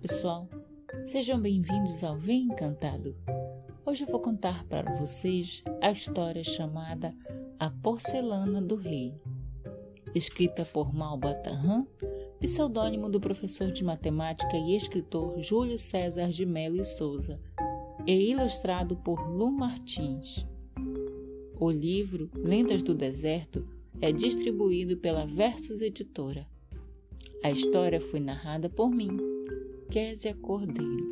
pessoal, sejam bem-vindos ao Vem Encantado. Hoje eu vou contar para vocês a história chamada A Porcelana do Rei, escrita por Malbatarran, pseudônimo do professor de matemática e escritor Júlio César de Melo e Souza, e ilustrado por Lu Martins. O livro Lendas do Deserto é distribuído pela Versus Editora. A história foi narrada por mim, Késia Cordeiro.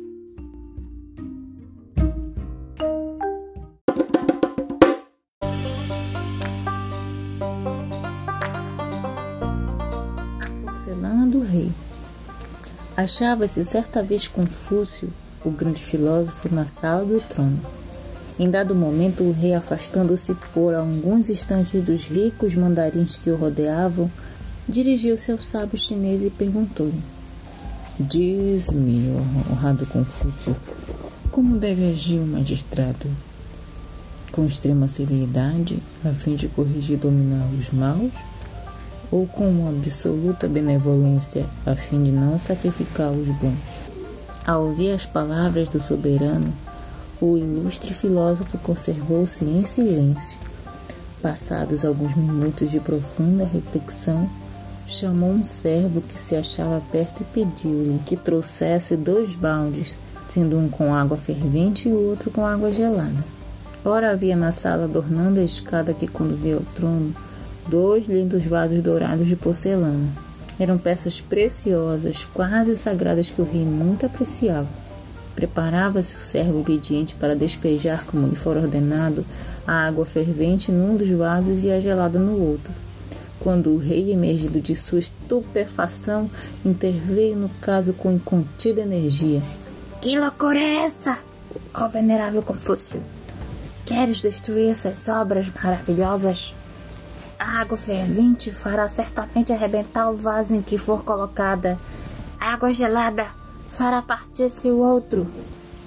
Porcelana do rei. Achava-se certa vez Confúcio, o grande filósofo, na sala do trono. Em dado momento, o rei, afastando-se por alguns instantes dos ricos mandarins que o rodeavam, dirigiu-se ao sábio chinês e perguntou-lhe: Diz-me, honrado Confúcio, como deve agir o magistrado? Com extrema severidade, a fim de corrigir e dominar os maus? Ou com absoluta benevolência, a fim de não sacrificar os bons? Ao ouvir as palavras do soberano, o ilustre filósofo conservou-se em silêncio. Passados alguns minutos de profunda reflexão, chamou um servo que se achava perto e pediu-lhe que trouxesse dois baldes, sendo um com água fervente e o outro com água gelada. Ora havia na sala, adornando a escada que conduzia ao trono, dois lindos vasos dourados de porcelana. Eram peças preciosas, quase sagradas que o rei muito apreciava. Preparava-se o servo obediente para despejar, como lhe for ordenado, a água fervente num dos vasos e a gelada no outro quando o rei, emergido de sua estupefação, interveio no caso com incontida energia. Que loucura é essa, ó venerável Confúcio? Queres destruir essas obras maravilhosas? A água fervente fará certamente arrebentar o vaso em que for colocada. A água gelada fará partir-se o outro.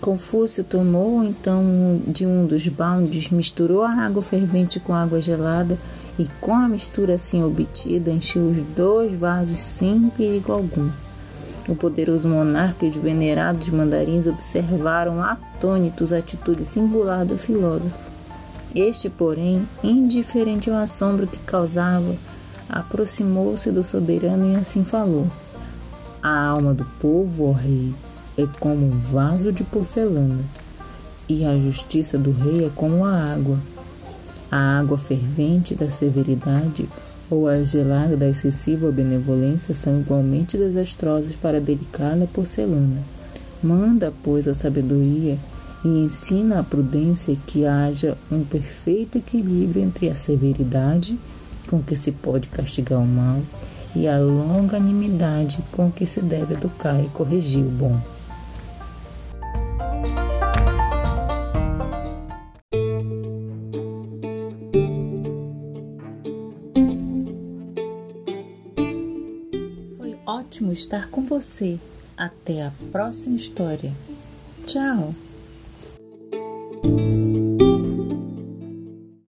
Confúcio tomou então de um dos baldes, misturou a água fervente com a água gelada e com a mistura assim obtida encheu os dois vasos sem perigo algum. O poderoso monarca e os venerados mandarins observaram atônitos a atitude singular do filósofo. Este, porém, indiferente ao assombro que causava, aproximou-se do soberano e assim falou: A alma do povo, ó rei, é como um vaso de porcelana, e a justiça do rei é como a água a água fervente da severidade ou a gelada da excessiva benevolência são igualmente desastrosas para a delicada porcelana. Manda, pois, a sabedoria e ensina a prudência que haja um perfeito equilíbrio entre a severidade com que se pode castigar o mal e a longanimidade com que se deve educar e corrigir o bom. Ótimo estar com você. Até a próxima história. Tchau!